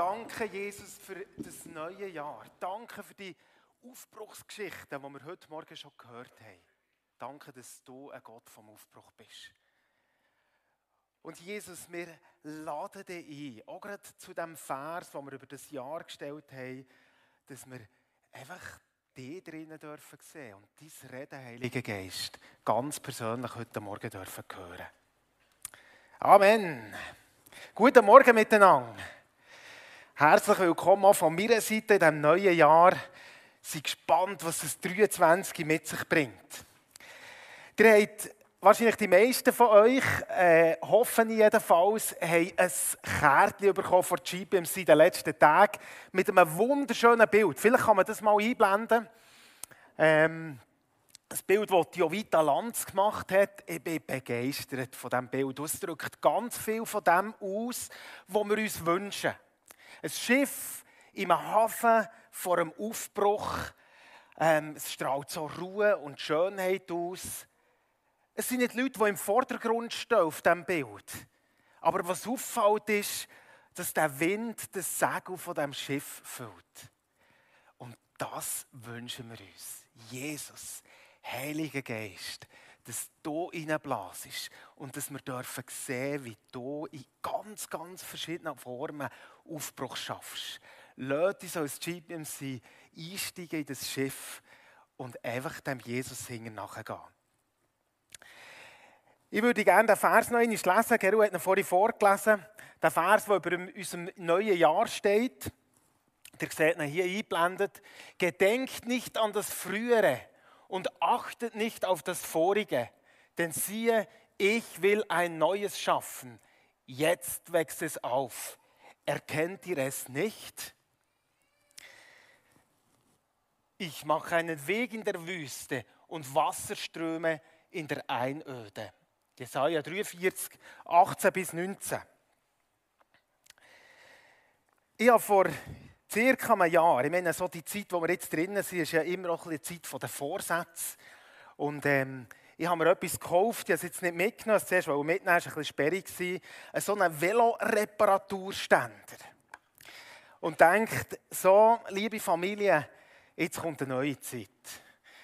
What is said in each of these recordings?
Danke, Jesus, für das neue Jahr. Danke für die Aufbruchsgeschichten, die wir heute Morgen schon gehört haben. Danke, dass du ein Gott vom Aufbruch bist. Und Jesus, wir laden dich ein, auch gerade zu dem Vers, den wir über das Jahr gestellt haben, dass wir einfach dich drinnen dürfen sehen und dein Reden, Heiliger Geist, ganz persönlich heute Morgen dürfen hören. Amen. Guten Morgen miteinander. Herzlich willkommen von meiner Seite in diesem neuen Jahr. Bin gespannt, was das 23 mit sich bringt. Ihr habt wahrscheinlich die meisten von euch, äh, hoffen jedenfalls, ein Kärtchen bekommen von GPMC in den letzten Tagen mit einem wunderschönen Bild. Vielleicht kann man das mal einblenden. Ähm, das Bild, das Jovita Lanz gemacht hat, ich bin begeistert von diesem Bild. Es drückt ganz viel von dem aus, was wir uns wünschen. Ein Schiff im Hafen vor einem Aufbruch. Ähm, es strahlt so Ruhe und Schönheit aus. Es sind nicht Leute, die im Vordergrund stehen auf diesem Bild. Aber was auffällt, ist, dass der Wind das Segel von dem Schiff füllt. Und das wünschen wir uns. Jesus, Heiliger Geist, dass du reinblasest und dass wir dürfen sehen, wie du in ganz, ganz verschiedenen Formen Aufbruch schaffst. Lass uns als GPMC einsteigen in das Schiff und einfach dem Jesus hingen nachgehen. Ich würde gerne den Vers noch einmal lesen. Geru hat ihn vorhin vorgelesen. Der Vers, der über unserem neuen Jahr steht. Ihr seht ihn hier eingeblendet. Gedenkt nicht an das Frühere und achtet nicht auf das Vorige. Denn siehe, ich will ein Neues schaffen. Jetzt wächst es auf. Erkennt ihr es nicht? Ich mache einen Weg in der Wüste und Wasserströme in der Einöde. Jesaja 43, 18 bis 19. Ich habe vor circa einem Jahr, ich meine, so die Zeit, wo wir jetzt drinnen sind, ist ja immer auch eine Zeit der Vorsätze. Und ähm, ich habe mir etwas gekauft, ich habe es jetzt nicht mitgenommen, zuerst, weil mitnehmen war ein bisschen sperrig, so einen Veloreparaturständer. Und denkt, so, liebe Familie, jetzt kommt eine neue Zeit.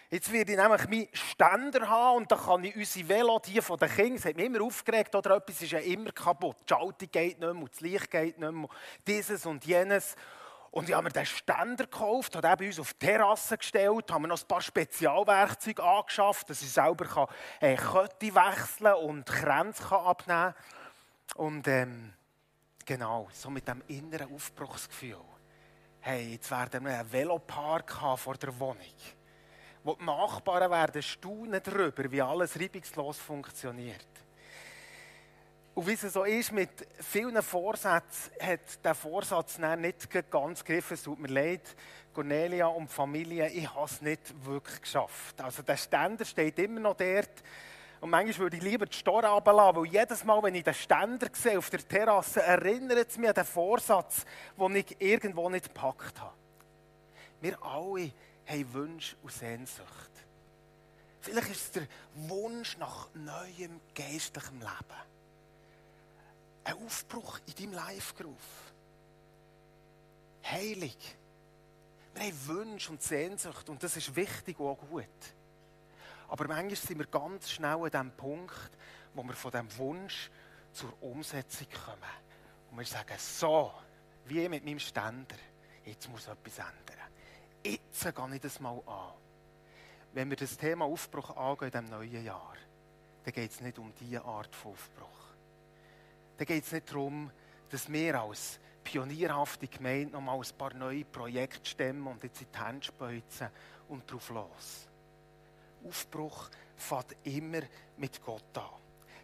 Jetzt werde ich nämlich meinen Ständer haben und dann kann ich unsere Velo, die von den Kindern, das hat mich immer aufgeregt, oder etwas ist ja immer kaputt. Die Schaltung geht nicht mehr, das Licht geht nicht mehr, dieses und jenes. Und ich habe mir den Ständer gekauft, habe ihn bei uns auf die Terrasse gestellt, habe mir noch ein paar Spezialwerkzeuge angeschafft, dass ich selber kann, äh, Kötte wechseln und Kränze kann abnehmen kann. Und ähm, genau, so mit dem inneren Aufbruchsgefühl. Hey, jetzt werden wir einen Velopark haben vor der Wohnung. Wo die Nachbarn werden staunen darüber, wie alles reibungslos funktioniert. Und wie es so ist, mit vielen Vorsätzen hat der Vorsatz nicht ganz gegriffen. Es tut mir leid, Cornelia und Familie, ich habe es nicht wirklich geschafft. Also der Ständer steht immer noch dort. Und manchmal würde ich lieber die Store runterlassen, weil jedes Mal, wenn ich den Ständer sehe auf der Terrasse, erinnert es mich an den Vorsatz, den ich irgendwo nicht gepackt habe. Wir alle haben Wünsche und Sehnsucht. Vielleicht ist es der Wunsch nach neuem geistlichem Leben ein Aufbruch in deinem Live-Groove. Heilig. Wir haben Wünsche und Sehnsucht und das ist wichtig und auch gut. Aber manchmal sind wir ganz schnell an dem Punkt, wo wir von dem Wunsch zur Umsetzung kommen. Und wir sagen, so, wie mit meinem Ständer, jetzt muss etwas ändern. Jetzt gehe ich das mal an. Wenn wir das Thema Aufbruch angehen in diesem neuen Jahr, dann geht es nicht um diese Art von Aufbruch dann geht es nicht darum, dass wir als pionierhafte Gemeinde noch mal ein paar neue Projekte stemmen und jetzt in die Hände speuzen und drauf los. Aufbruch fängt immer mit Gott an.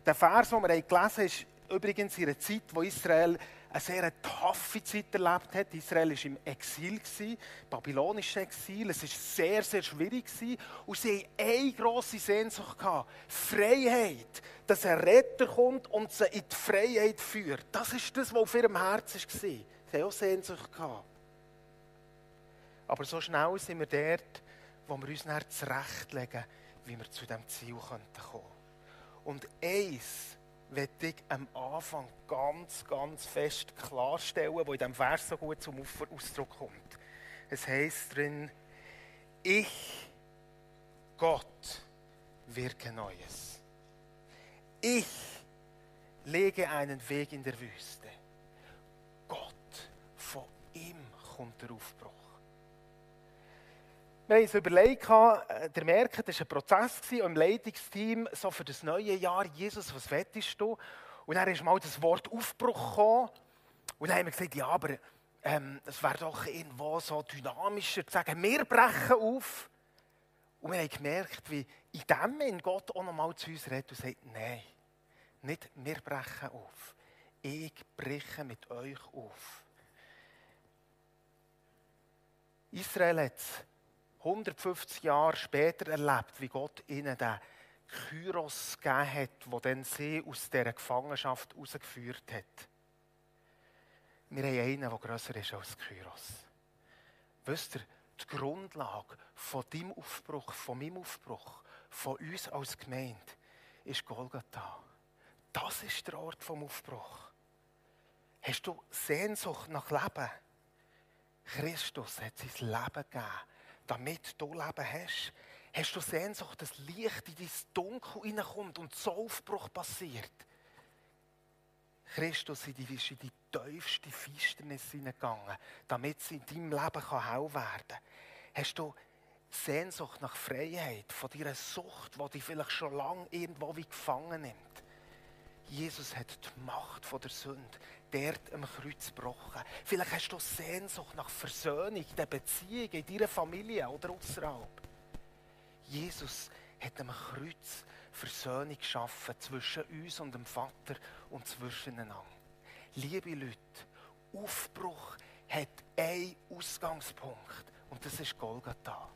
Der Vers, den wir gelesen haben, ist übrigens in einer Zeit, wo Israel eine sehr taffe Zeit erlebt hat. Israel war im Exil, babylonisches Exil. Es war sehr, sehr schwierig. Und sie hatten eine grosse Sehnsucht. Gehabt. Freiheit. Dass ein Retter kommt und sie in die Freiheit führt. Das ist das, was auf ihrem Herzen war. Sie hatten auch Sehnsucht. Gehabt. Aber so schnell sind wir dort, wo wir uns zurechtlegen, wie wir zu diesem Ziel kommen könnten. Und eins möchte ich am Anfang ganz, ganz fest klarstellen, wo in diesem Vers so gut zum Ausdruck kommt. Es heißt drin, ich, Gott, wirke Neues. Ich lege einen Weg in der Wüste. Gott, von ihm kommt der Aufbruch. Wir haben uns überlegt, äh, der merkt, das war ein Prozess im Leitungsteam so für das neue Jahr. Jesus, was wettest du? Und dann ist mal das Wort Aufbruch gekommen. Und dann haben wir gesagt, ja, aber ähm, es wäre doch irgendwo so dynamischer zu sagen, wir brechen auf. Und wir haben gemerkt, wie in dem in Gott auch nochmal zu uns redet und sagt, nein, nicht wir brechen auf. Ich breche mit euch auf. Israel hat 150 Jahre später erlebt, wie Gott ihnen den Kyros gegeben hat, wo dann sie aus dieser Gefangenschaft herausgeführt hat. Wir haben einen, der grösser ist als Kyros. Wisst ihr, die Grundlage von deinem Aufbruch, von meinem Aufbruch, von uns als Gemeinde, ist Golgatha. Das ist der Ort vom Aufbruch. Hast du Sehnsucht nach Leben? Christus hat sein Leben gegeben, damit du Leben hast. Hast du Sehnsucht, dass Licht in dein Dunkel hineinkommt und so Aufbruch passiert? Christus ist in die tiefste Finsternis hineingegangen, damit es in deinem Leben hell werden kann. Hast du Sehnsucht nach Freiheit von dieser Sucht, die dich vielleicht schon lange irgendwo wie gefangen nimmt? Jesus hat die Macht von der Sünde dort am Kreuz gebrochen. Vielleicht hast du Sehnsucht nach Versöhnung in der Beziehung, in deiner Familie oder außerhalb. Jesus hat am Kreuz Versöhnung geschaffen zwischen uns und dem Vater und zwischeneinander. Liebe Leute, Aufbruch hat einen Ausgangspunkt und das ist Golgatha.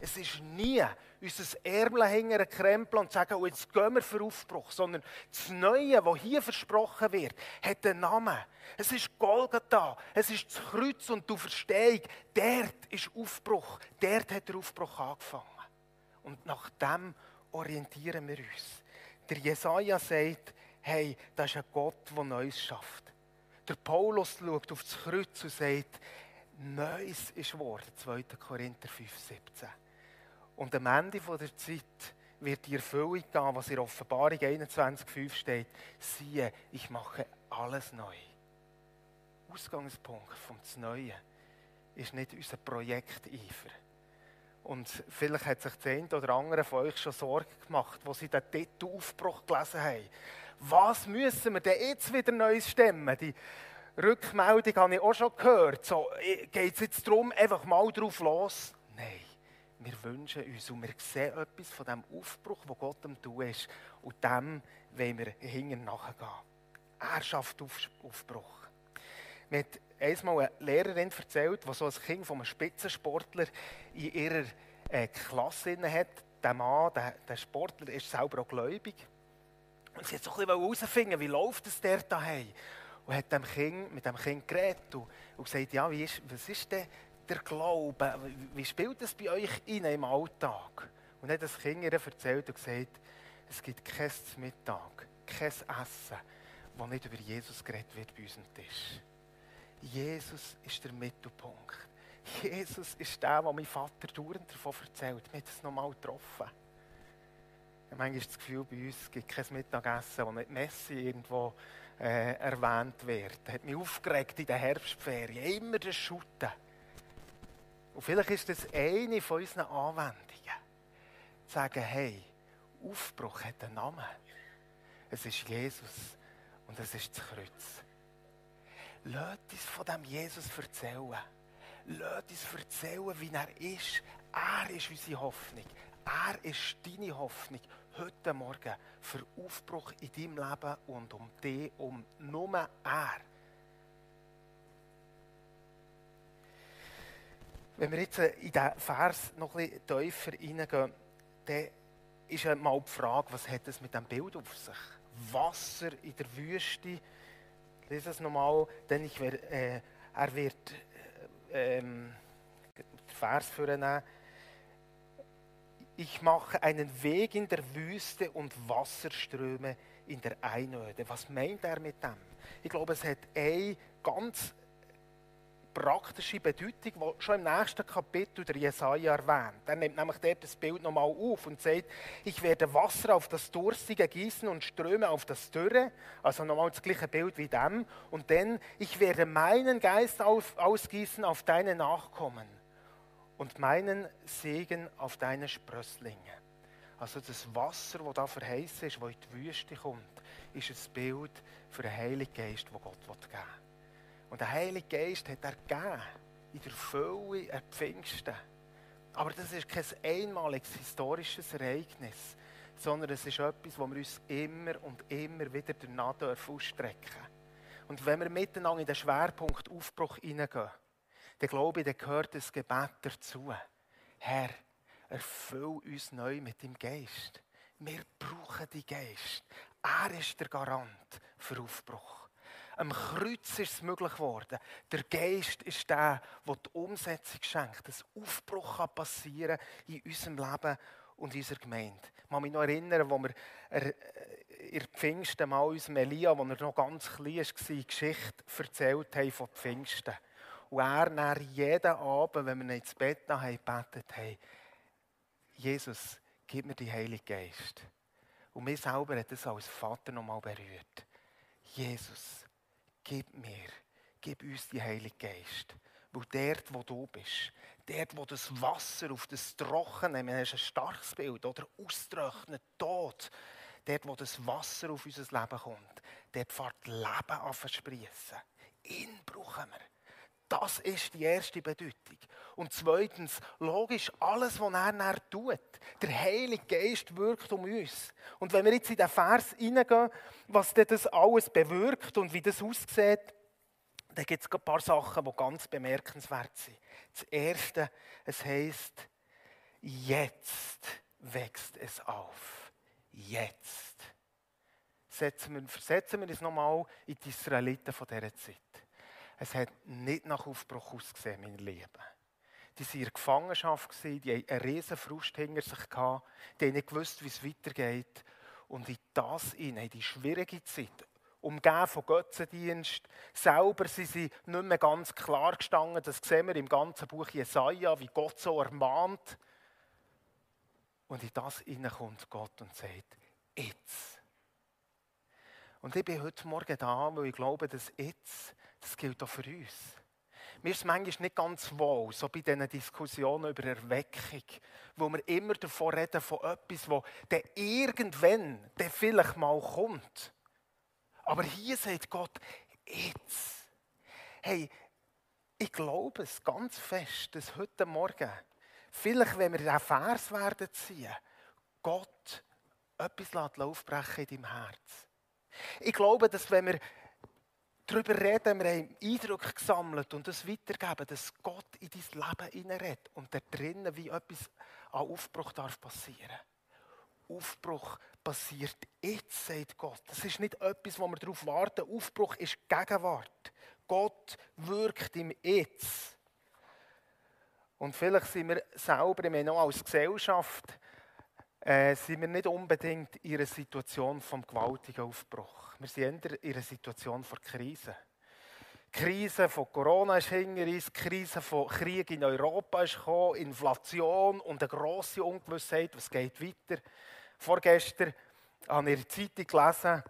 Es ist nie unser Ärmel hängen, krempeln und sagen, oh, jetzt gehen wir für Aufbruch, sondern das Neue, was hier versprochen wird, hat einen Namen. Es ist Golgatha, es ist das Kreuz und die Verstehung. Dort ist Aufbruch, dort hat der Aufbruch angefangen. Und nach dem orientieren wir uns. Der Jesaja sagt, hey, das ist ein Gott, der Neues schafft. Der Paulus schaut auf das Kreuz und sagt, Neues ist geworden, 2. Korinther 5, 17. Und am Ende der Zeit wird die Erfüllung gehen, was in Offenbarung 21,5 steht. Siehe, ich mache alles neu. Ausgangspunkt vom Neuen ist nicht unser Projekt Eifer. Und vielleicht hat sich der eine oder andere von euch schon Sorgen gemacht, wo sie den Titel Aufbruch gelesen haben. Was müssen wir denn jetzt wieder Neues stemmen? Die Rückmeldung habe ich auch schon gehört. So, geht es jetzt darum, einfach mal drauf los? Wir wünschen uns und wir sehen etwas von dem Aufbruch, wo Gott am tun ist. Und dem wollen wir hinten nachgehen. Er schafft Aufbruch. Mir hat einmal eine Lehrerin erzählt, die so ein Kind von einem Spitzensportler in ihrer äh, Klasse hat. Der Mann, der, der, Sportler, ist selber auch gläubig. Und sie hat so ein bisschen herausfinden, wie läuft es der daheim? Und hat dem kind, mit dem Kind geredet und, und gesagt, ja, wie ist, was ist denn der Glaube, wie spielt das bei euch in im Alltag? Und dann hat das Kind ihr erzählt und gesagt, es gibt kein Mittag, kein Essen, wo nicht über Jesus geredet wird bei unserem Tisch. Jesus ist der Mittelpunkt. Jesus ist der, der mein Vater dauernd davon erzählt. Wir haben es nochmal getroffen. Manchmal das Gefühl, bei uns gibt es kein Mittagessen, wo nicht Messi irgendwo äh, erwähnt wird. Das hat mich aufgeregt in der Herbstferien. Immer das Schutten. Und vielleicht ist das eine von unseren Anwendungen. Zu sagen, hey, Aufbruch hat einen Namen. Es ist Jesus und es ist das Kreuz. Lass uns von dem Jesus erzählen. Lass uns erzählen, wie er ist. Er ist unsere Hoffnung. Er ist deine Hoffnung heute Morgen für Aufbruch in deinem Leben und um dich, um nur er. Wenn wir jetzt äh, in diesen Vers noch ein bisschen tiefer reingehen, dann ist mal die Frage, was hat es mit dem Bild auf sich? Wasser in der Wüste. Lese es nochmal, denn ich wär, äh, er wird äh, ähm, den Vers vornehmen. Ich mache einen Weg in der Wüste und Wasserströme in der Einöde. Was meint er mit dem? Ich glaube, es hat eine ganz praktische Bedeutung, die schon im nächsten Kapitel der Jesaja erwähnt. Er nimmt nämlich dort das Bild nochmal auf und sagt, ich werde Wasser auf das Durstige gießen und Ströme auf das Dürre. Also nochmal das gleiche Bild wie dem. Und dann, ich werde meinen Geist auf, ausgießen auf deine Nachkommen und meinen Segen auf deine Sprösslinge. Also das Wasser, das da verheißen ist, das in die Wüste kommt, ist ein Bild für den Heiligen Geist, den Gott geben will. Und der Heilige Geist hat er gegeben, in der Fülle an Pfingsten. Aber das ist kein einmaliges historisches Ereignis, sondern es ist etwas, wo wir uns immer und immer wieder danach ausstrecken dürfen. Und wenn wir miteinander in den Schwerpunkt Aufbruch hineingehen, dann glaube ich, dann gehört das Gebet dazu. Herr, erfüll uns neu mit dem Geist. Wir brauchen die Geist. Er ist der Garant für Aufbruch. Am Kreuz ist es möglich geworden. Der Geist ist der, der die Umsetzung schenkt. Dass Aufbruch kann passieren in unserem Leben und in unserer Gemeinde. Ich kann mich noch erinnern, wo wir äh, in Pfingsten mal unserem Elia, als er noch ganz klein war, Geschichte erzählt haben von Pfingsten. Und er dann jeden Abend, wenn wir ins Bett haben, gebetet haben, Jesus, gib mir den Heiligen Geist. Und mir selber hat das als Vater noch mal berührt. Jesus, gib mir, gib uns die Heilige Geist. Weil dort, wo du bist, dort, wo das Wasser auf das Trockene, das ist ein starkes Bild, oder austrocknet, Tod, dort, wo das Wasser auf unser Leben kommt, dort fährt Leben an versprießen. Ihn brauchen wir. Das ist die erste Bedeutung. Und zweitens, logisch, alles, was er dann tut. Der Heilige Geist wirkt um uns. Und wenn wir jetzt in den Vers hineingehen, was das alles bewirkt und wie das aussieht, dann gibt es ein paar Sachen, die ganz bemerkenswert sind. Das Erste, es heißt, jetzt wächst es auf. Jetzt. Setzen wir, versetzen wir uns nochmal in die Israeliten von dieser Zeit. Es hat nicht nach Aufbruch ausgesehen, meine Lieben. Die waren in der Gefangenschaft, die hatten eine riesen Frust hinter sich, die haben nicht gewusst, wie es weitergeht. Und in das in die schwierige Zeit, umgeben von Götzendienst, selber sind sie nicht mehr ganz klar gestanden. Das sehen wir im ganzen Buch Jesaja, wie Gott so ermahnt. Und in das kommt Gott und sagt, jetzt. Und ich bin heute Morgen da, weil ich glaube, dass jetzt das gilt auch für uns. Mir ist manchmal nicht ganz wohl, so bei diesen Diskussionen über Erweckung, wo wir immer davon reden, von etwas, wo der irgendwann der vielleicht mal kommt. Aber hier sagt Gott, jetzt. Hey, ich glaube es ganz fest, dass heute Morgen, vielleicht wenn wir diesen Vers werden ziehen, Gott etwas aufbrechen in deinem Herz. Ich glaube, dass wenn wir darüber reden, wir haben Eindruck gesammelt und das weitergeben, dass Gott in dein Leben hineinredet und da drinnen wie etwas an Aufbruch darf passieren. Aufbruch passiert jetzt, sagt Gott. Das ist nicht etwas, wo wir darauf warten. Aufbruch ist Gegenwart. Gott wirkt im Jetzt. Und vielleicht sind wir selber, meine, auch als Gesellschaft, äh, sind wir nicht unbedingt in einer Situation vom gewaltigen Aufbruch. Wir sind in einer Situation von Krise. Die Krise von Corona ist hinter uns, die Krise von Krieg in Europa ist gekommen, Inflation und eine grosse Ungewissheit, was geht weiter. Vorgestern habe ich in der Zeitung gelesen,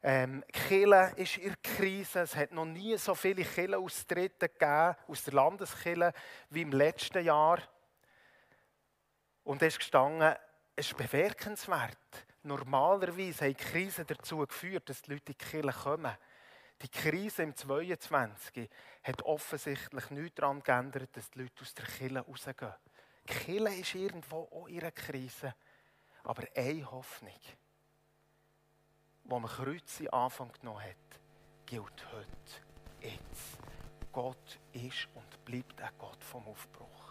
ähm, Kille ist in Krise. Es hat noch nie so viele Kille-Austritte gegeben aus der Landeskille wie im letzten Jahr. Und es ist gestanden, es ist bemerkenswert. Normalerweise hat die Krise dazu geführt, dass die Leute in die Kirche kommen. Die Krise im 22 hat offensichtlich nichts daran geändert, dass die Leute aus der Kirche rausgehen. Die Kirche ist irgendwo auch in einer Krise. Aber eine Hoffnung, die am Kreuz Anfang genommen hat, gilt heute, jetzt. Gott ist und bleibt ein Gott vom Aufbruch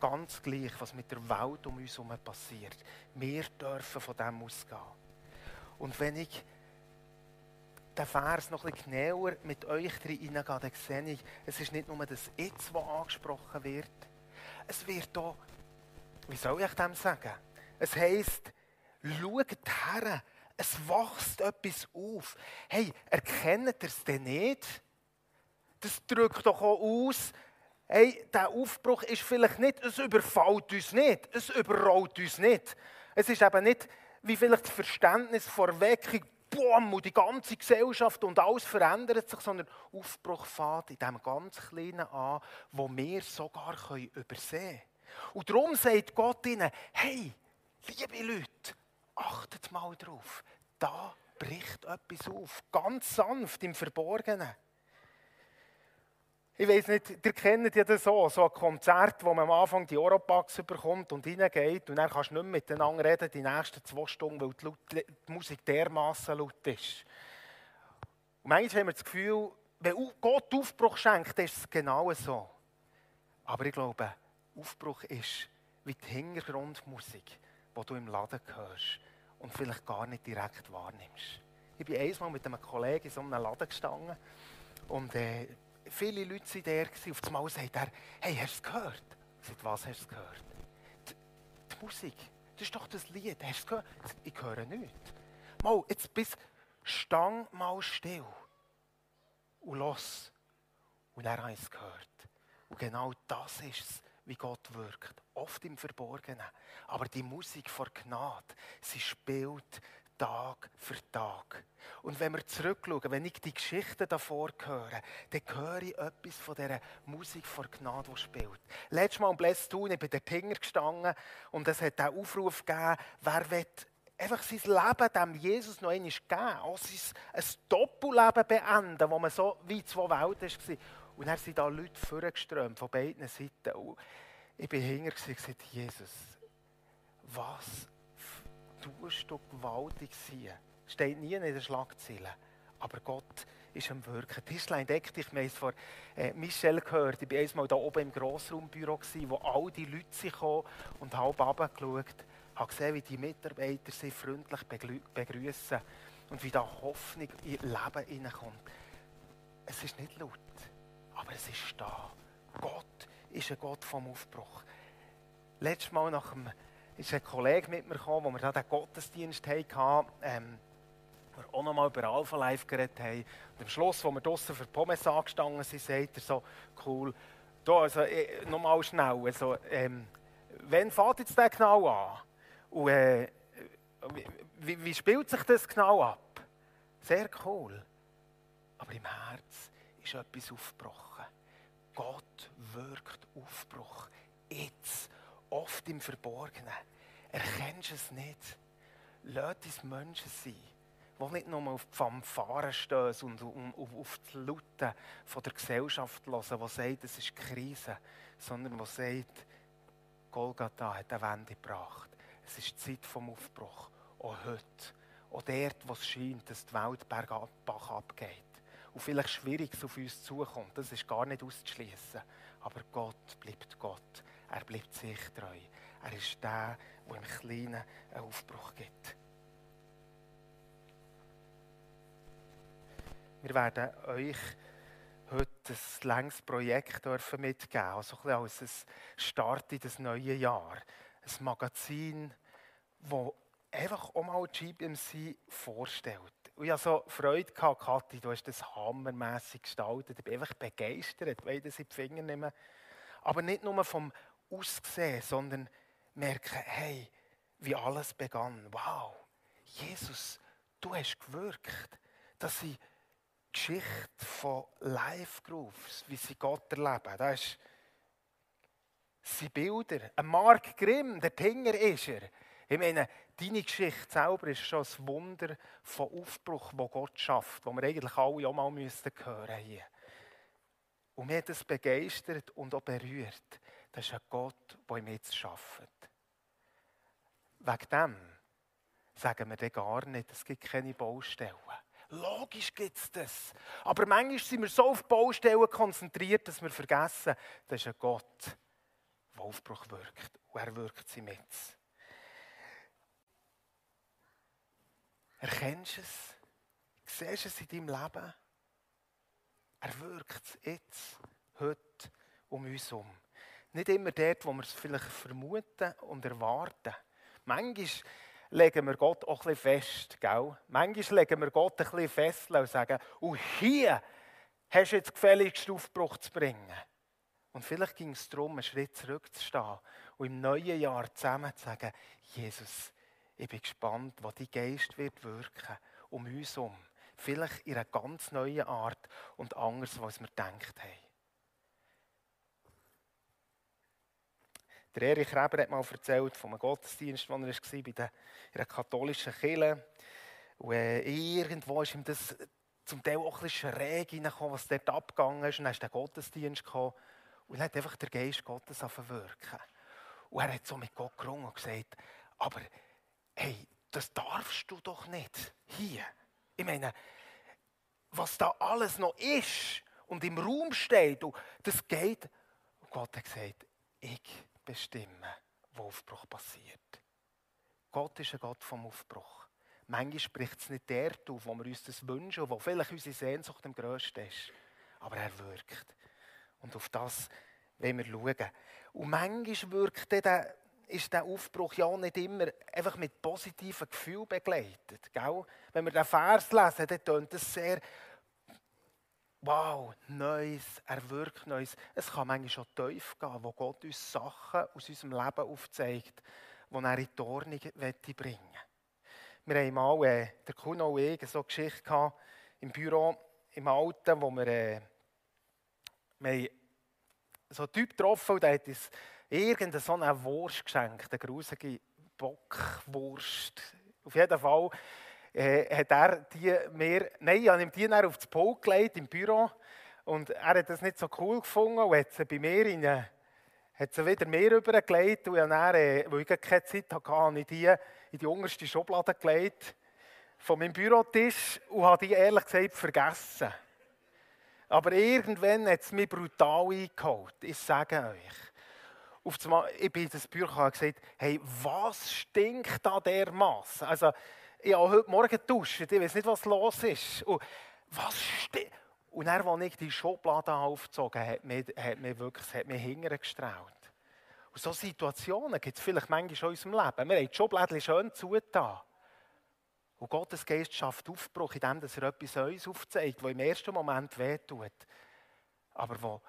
ganz gleich, was mit der Welt um uns herum passiert. Wir dürfen von dem ausgehen. Und wenn ich den Vers noch ein bisschen genauer mit euch reingehe, dann sehe ich, es ist nicht nur das Jetzt, was angesprochen wird. Es wird auch, wie soll ich dem sagen? Es heisst, schaut her, Es wächst etwas auf. Hey, erkennt ihr es denn nicht? Das drückt doch auch aus, hey, der Aufbruch ist vielleicht nicht, es überfällt uns nicht, es überrollt uns nicht. Es ist eben nicht, wie vielleicht das Verständnis vor Weckung, boom, und die ganze Gesellschaft und alles verändert sich, sondern Aufbruch fährt in dem ganz Kleinen an, wo wir sogar können übersehen können. Und darum sagt Gott ihnen, hey, liebe Leute, achtet mal drauf, da bricht etwas auf, ganz sanft im Verborgenen. Ich weiß nicht, ihr kennt ja das so, so ein Konzert, wo man am Anfang die Oropax bekommt und reingeht und dann kannst du nicht mehr miteinander reden die nächsten zwei Stunden, weil die, laut, die Musik dermaßen laut ist. Und manchmal haben wir das Gefühl, wenn Gott Aufbruch schenkt, ist es genau so. Aber ich glaube, Aufbruch ist wie die Hintergrundmusik, die du im Laden hörst und vielleicht gar nicht direkt wahrnimmst. Ich bin einmal mit einem Kollegen in so einem Laden gestanden und äh, viele Leute waren da. Auf einmal sagt er, hey, hast du es gehört? Sage, was hast du gehört? Die, die, Musik. Das ist doch das Lied. Hast du es gehört? Ich höre nichts. Mal, jetzt bist stang mal still und los. Und er hat es gehört. Und genau das ist es, wie Gott wirkt. Oft im Verborgenen. Aber die Musik vor Gnade, sie spielt Tag für Tag. Und wenn wir zurückschauen, wenn ich die Geschichten davor höre, dann höre ich etwas von dieser Musik vor Gnade, die spielt. Letztes Mal am Bless Tun, ich bin der Tinger gestanden und es hat einen Aufruf gegeben, wer will einfach sein Leben dem Jesus noch einmal geben, auch sein, ein Doppelleben beenden, wo man so wie zwei Welten war. Und dann sind da Leute vorgeströmt, von beiden Seiten. Und ich bin hinter und gesagt, Jesus, was tust du gewaltig sein. Steht nie in den Schlagzeilen. Aber Gott ist am Wirken. Tischlein deck dich. Wir haben es von äh, Michel gehört. Ich war einmal hier oben im Grossraumbüro, wo all die Leute kamen und halb runtergeschaut Ich habe gesehen, wie die Mitarbeiter sie freundlich begrüßen und wie da Hoffnung in Leben hineinkommt. Es ist nicht laut, aber es ist da. Gott ist ein Gott vom Aufbruch. Letztes Mal nach dem ist ein Kollege mit mir gekommen, wo wir da den Gottesdienst hatten, ähm, wo wir auch noch mal über Alpha Life geredet haben. Und am Schluss, wo wir draußen für Pommes angestanden sind, sagt er so, cool, da, also, äh, nochmal schnell, also, ähm, wann fährt jetzt der genau an? Und äh, wie, wie spielt sich das genau ab? Sehr cool. Aber im Herz ist etwas aufgebrochen. Gott wirkt Aufbruch. Jetzt oft im Verborgenen. Erkennst es nicht? Lass uns Menschen sein, die nicht nur auf die Fanfaren stehen und auf die Laute von der Gesellschaft hören, die sagt, es ist Krise, sondern die sagt, Golgatha hat eine Wende gebracht. Es ist die Zeit vom Aufbruch. Auch heute. Auch dort, wo es scheint, dass die Welt bergab abgeht. Und vielleicht Schwieriges auf uns zukommt. Das ist gar nicht auszuschließen. Aber Gott bleibt Gott. Er bleibt sich treu. Er ist der, der im Kleinen einen Aufbruch gibt. Wir werden euch heute ein längs Projekt dürfen mitgeben, also ein als ein Start in das neue Jahr. Ein Magazin, das einfach auch mal GBMC vorstellt. Und ich hatte so Freude, gehabt, Kathi, du hast das hammermässig gestaltet. Ich bin einfach begeistert, weil ich das in die Finger nehme. Aber nicht nur vom Aussehen, sondern merken, hey, wie alles begann. Wow, Jesus, du hast gewirkt, dass sie Geschichte von Life Grooves, wie sie Gott erleben, das ist sind Bilder. Ein Mark Grimm, der Tinger ist er. Ich meine, deine Geschichte selber ist schon ein Wunder von Aufbruch, wo Gott schafft, wo wir eigentlich alle auch mal hören hier. Und mir hat das begeistert und auch berührt. Das ist ein Gott, der ihm jetzt schafft. Wegen dem sagen wir dann gar nicht, es gibt keine Baustellen. Logisch gibt es das. Aber manchmal sind wir so auf Baustellen konzentriert, dass wir vergessen, das ist ein Gott, der Aufbruch wirkt. Und er wirkt sie mit. Erkennst du es? Siehst du es in deinem Leben? Er wirkt es jetzt, heute um uns herum. Nicht immer dort, wo wir es vielleicht vermuten und erwarten. Manchmal legen wir Gott auch ein bisschen fest. Gell? Manchmal legen wir Gott ein bisschen fest und sagen, und hier hast du jetzt gefälligst Aufbruch zu bringen. Und vielleicht ging es darum, einen Schritt zurückzustehen und im neuen Jahr zusammen zu sagen, Jesus, ich bin gespannt, was dein Geist wird wirken um uns herum. Vielleicht in einer ganz neuen Art und anders, was wir gedacht haben. Der Erich Reber hat mal erzählt von einem Gottesdienst, wo er war bei der, in einer katholischen Kirche. Und äh, irgendwo ist ihm das zum Teil auch ein bisschen schräg reingekommen, was dort abgegangen ist. Und dann ist der Gottesdienst gekommen und hat einfach der Geist Gottes wirken. Und er hat so mit Gott gerungen und gesagt, aber hey, das darfst du doch nicht hier. Ich meine, was da alles noch ist und im Raum steht, und das geht. Und Gott hat gesagt, ich bestimmen, wo Aufbruch passiert. Gott ist ein Gott vom Aufbruch. Manchmal spricht es nicht der auf, wo wir uns das wünschen und wo vielleicht unsere Sehnsucht am grössten ist. Aber er wirkt. Und auf das wollen wir schauen. Und manchmal wirkt der, ist der Aufbruch ja nicht immer einfach mit positiven Gefühlen begleitet. Gell? Wenn wir den Vers lesen, dann tönt es sehr wow, Neues, er wirkt Neues. Es kann manchmal schon tief gehen, wo Gott uns Sachen aus unserem Leben aufzeigt, die er in die Ordnung bringen Wir haben mal, äh, der Kuno und ich, so eine Geschichte gehabt, im Büro, im Alten, wo wir, äh, wir so einen Typ getroffen und der hat uns irgendeine so eine Wurst geschenkt, eine grusige Bockwurst. Auf jeden Fall äh, hat er die mir, nein, ich habe ihm die auf das Pult gelegt im Büro und er hat das nicht so cool gefunden und hat sie bei mir in eine, hat sie wieder mehr rübergelegt und dann, äh, weil ich keine Zeit hatte, habe ich die in die unterste Schublade gelegt von meinem Bürotisch und habe die ehrlich gesagt vergessen. Aber irgendwann hat es mich brutal eingeholt. Ich sage euch. Auf einmal, ich bin in das Büro und habe gesagt, hey, was stinkt da dermaßen? Also, ich habe heute Morgen geduscht, ich weiß nicht, was los ist. Und was steht? Und dann, als ich die Schublade aufgezogen habe, hat mich, hat mich wirklich hat mich hingestrahlt. Und solche Situationen gibt es vielleicht manchmal schon in unserem Leben. Wir haben die Schublade schön zugetan. Und Gottes Geist schafft Aufbruch, indem er etwas uns aufzeigt, das im ersten Moment wehtut, aber wo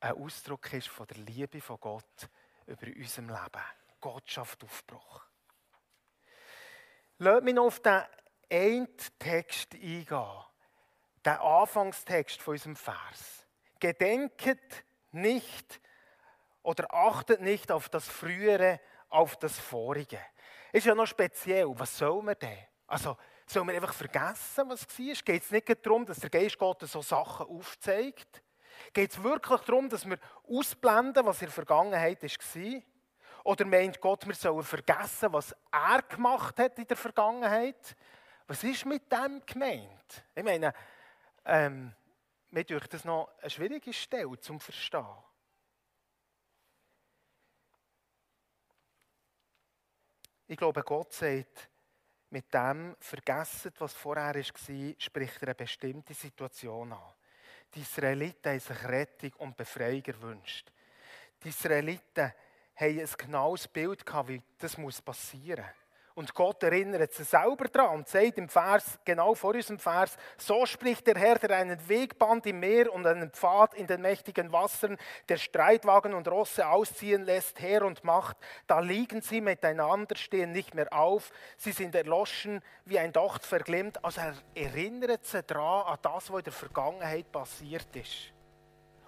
ein Ausdruck ist von der Liebe von Gott über unserem Leben. Gott schafft Aufbruch. Lasst mich noch auf den einen Text eingehen. Den Anfangstext von unserem Vers. Gedenket nicht oder achtet nicht auf das Frühere, auf das Vorige. Ist ja noch speziell. Was soll man denn? Also, sollen wir einfach vergessen, was war? Geht es nicht darum, dass der Geist Gottes so Sachen aufzeigt? Geht es wirklich darum, dass wir ausblenden, was in der Vergangenheit war? Oder meint Gott, wir sollen vergessen, was er gemacht hat in der Vergangenheit? Was ist mit dem gemeint? Ich meine, ähm, mir durch das noch eine schwierige Stelle zum Verstehen. Ich glaube, Gott sagt, mit dem vergessen, was vorher war, spricht er eine bestimmte Situation an. Die Israeliten haben sich Rettung und Befreiung gewünscht. Die Israeliten haben ein genaues Bild gehabt, wie das passieren muss. Und Gott erinnert sie selber daran und sagt im Vers, genau vor diesem Vers, so spricht der Herr, der einen Wegband im Meer und einen Pfad in den mächtigen Wassern, der Streitwagen und Rosse ausziehen lässt, Herr und Macht. Da liegen sie miteinander, stehen nicht mehr auf, sie sind erloschen, wie ein Docht verglimmt. Also er erinnert sie daran, an das, was in der Vergangenheit passiert ist.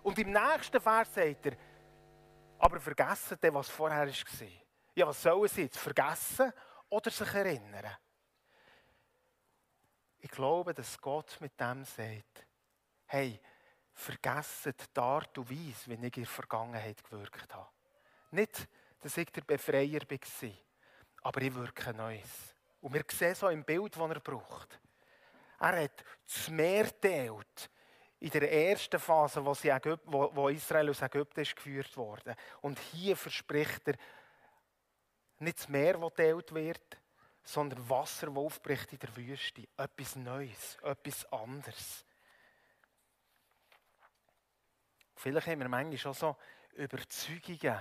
Und im nächsten Vers sagt er, aber vergessen dann, was vorher war. Ja, was sollen sie jetzt? Vergessen oder sich erinnern? Ich glaube, dass Gott mit dem sagt, hey, vergessen die Art und Weise, wie ich in der Vergangenheit gewirkt habe. Nicht, dass ich der Befreier war, aber ich wirke Neues. Und wir sehen so im Bild, das er braucht. Er hat das Meer geteilt in der ersten Phase, wo, Ägypten, wo, wo Israel aus Ägypten ist geführt wurde. Und hier verspricht er nicht das Meer, das geteilt wird, sondern Wasser, das aufbricht in der Wüste. Etwas Neues, etwas anderes. Vielleicht haben wir manchmal schon so Überzeugungen,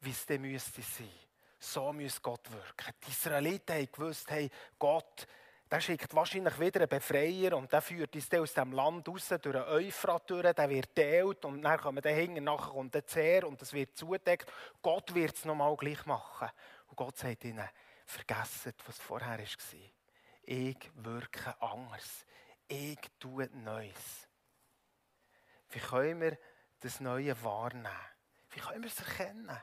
wie es denn müsste sein. So muss Gott wirken. Die Israeliten haben gewusst, hey, Gott, der schickt wahrscheinlich wieder einen Befreier und der führt uns aus dem Land raus, durch den Euphrat durch, der wird teilt und dann kommen wir hinten, nachher kommt der Zehr und es wird zudeckt. Gott wird es nochmal gleich machen. Und Gott sagt ihnen, vergessen, was vorher war. Ich wirke anders. Ich tue Neues. Wie können wir das Neue wahrnehmen? Wie können wir es erkennen?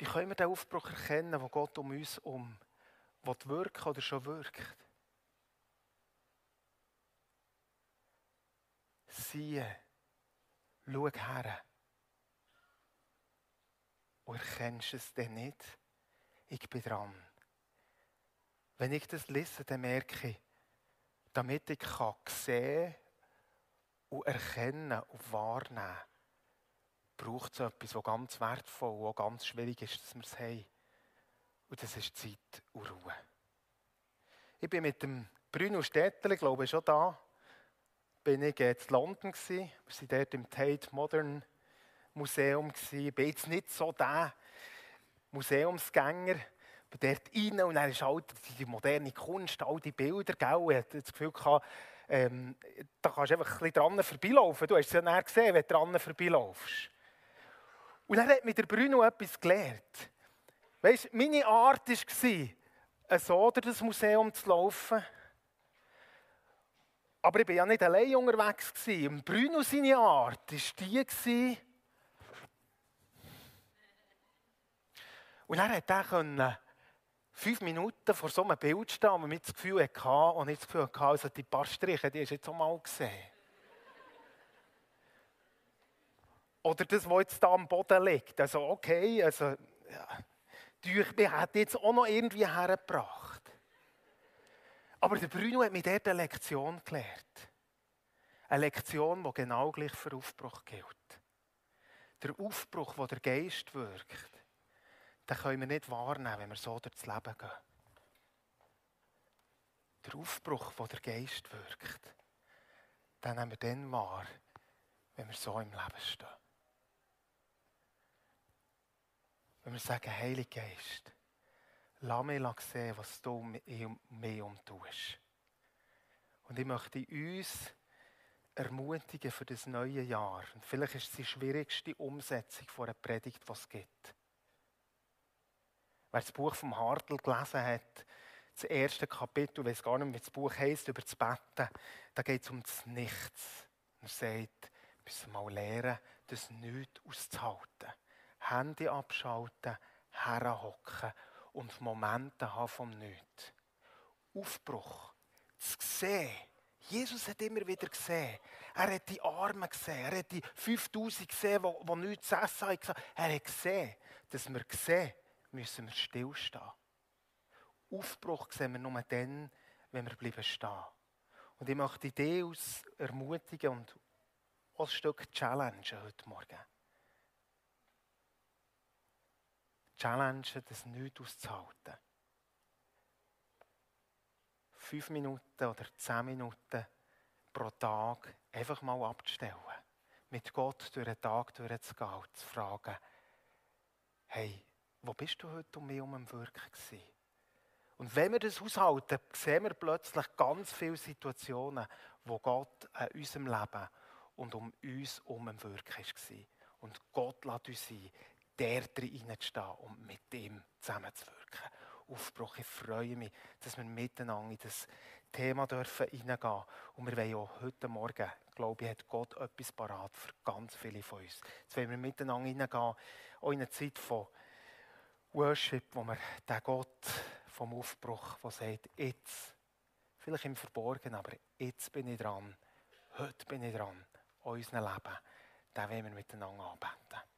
Wie können wir den Aufbruch erkennen, wo Gott um uns um wirken oder schon wirkt? Siehe, schau her. Und erkennst es denn nicht? Ich bin dran. Wenn ich das lese, dann merke ich, damit ich kann sehen und erkennen und wahrnehmen braucht es etwas, das ganz wertvoll und auch ganz schwierig ist, dass wir es haben. Und das ist Zeit und Ruhe. Ich bin mit dem Bruno Städtler, glaube ich, schon da. Bin ich in London gewesen. Wir waren dort im Tate Modern Museum gewesen. Ich bin jetzt nicht so der Museumsgänger. Ich bin dort rein und dann ist halt die moderne Kunst, all die Bilder, gell? Ich hatte das Gefühl, ähm, da kannst du einfach ein bisschen dran vorbeilaufen. Du hast es ja näher gesehen, wenn du dran vorbeilaufst. Und dann hat mir der Bruno etwas gelernt. Weißt, meine Art war, so durch das Museum zu laufen. Aber ich war ja nicht allein unterwegs. Und Bruno, seine Art, war die. Und dann hat er fünf Minuten vor so einem Bild stehen, wo man das Gefühl hatte, und nicht das Gefühl hatte, also die paar Striche, die hast du jetzt auch mal gesehen. Oder das, was jetzt da am Boden liegt. Also, okay, also, ja, die hat jetzt auch noch irgendwie hergebracht. Aber der Bruno hat mir dort eine Lektion gelernt. Eine Lektion, die genau gleich für Aufbruch gilt. Der Aufbruch, wo der Geist wirkt, den können wir nicht wahrnehmen, wenn wir so durchs Leben gehen. Der Aufbruch, wo der Geist wirkt, den nehmen wir dann wahr, wenn wir so im Leben stehen. Wenn wir sagen, Heiliger Geist, lass mich sehen, was du mir umtust. Und ich möchte uns ermutigen für das neue Jahr. Und vielleicht ist es die schwierigste Umsetzung von einer Predigt, die es gibt. Wer das Buch vom Hartl gelesen hat, das erste Kapitel, weiß gar nicht wie das Buch heißt, über das Betten, da geht es um das Nichts. er sagt, wir müssen mal lernen, das Nichts auszuhalten. Handy abschalten, herhocken und Momente haben vom Nichts. Aufbruch, zu sehen. Jesus hat immer wieder gesehen. Er hat die Armen gesehen. Er hat die 5000 gesehen, die, die nichts zu essen haben. Er hat gesehen, dass wir sehen, müssen wir stillstehen. Aufbruch sehen wir nur dann, wenn wir bleiben stehen. Und ich möchte aus ermutigen und auch ein Stück challengen heute Morgen. Challengen, das nicht auszuhalten. Fünf Minuten oder zehn Minuten pro Tag einfach mal abzustellen. Mit Gott durch den Tag durchzugehen und zu fragen, hey, wo bist du heute um mich herum am Wirken? Und wenn wir das aushalten, sehen wir plötzlich ganz viele Situationen, wo Gott in unserem Leben und um uns herum am Wirken war. Und Gott lässt uns ein, der reinzustehen und mit ihm zusammenzuwirken. Aufbruch, ich freue mich, dass wir miteinander in das Thema dürfen reingehen Und wir wollen auch heute Morgen, glaube ich, hat Gott etwas parat für ganz viele von uns. Jetzt wollen wir miteinander reingehen, auch in eine Zeit von Worship, wo wir den Gott vom Aufbruch, der sagt, jetzt, vielleicht im Verborgenen, aber jetzt bin ich dran, heute bin ich dran, an unserem Leben, den wollen wir miteinander anbeten.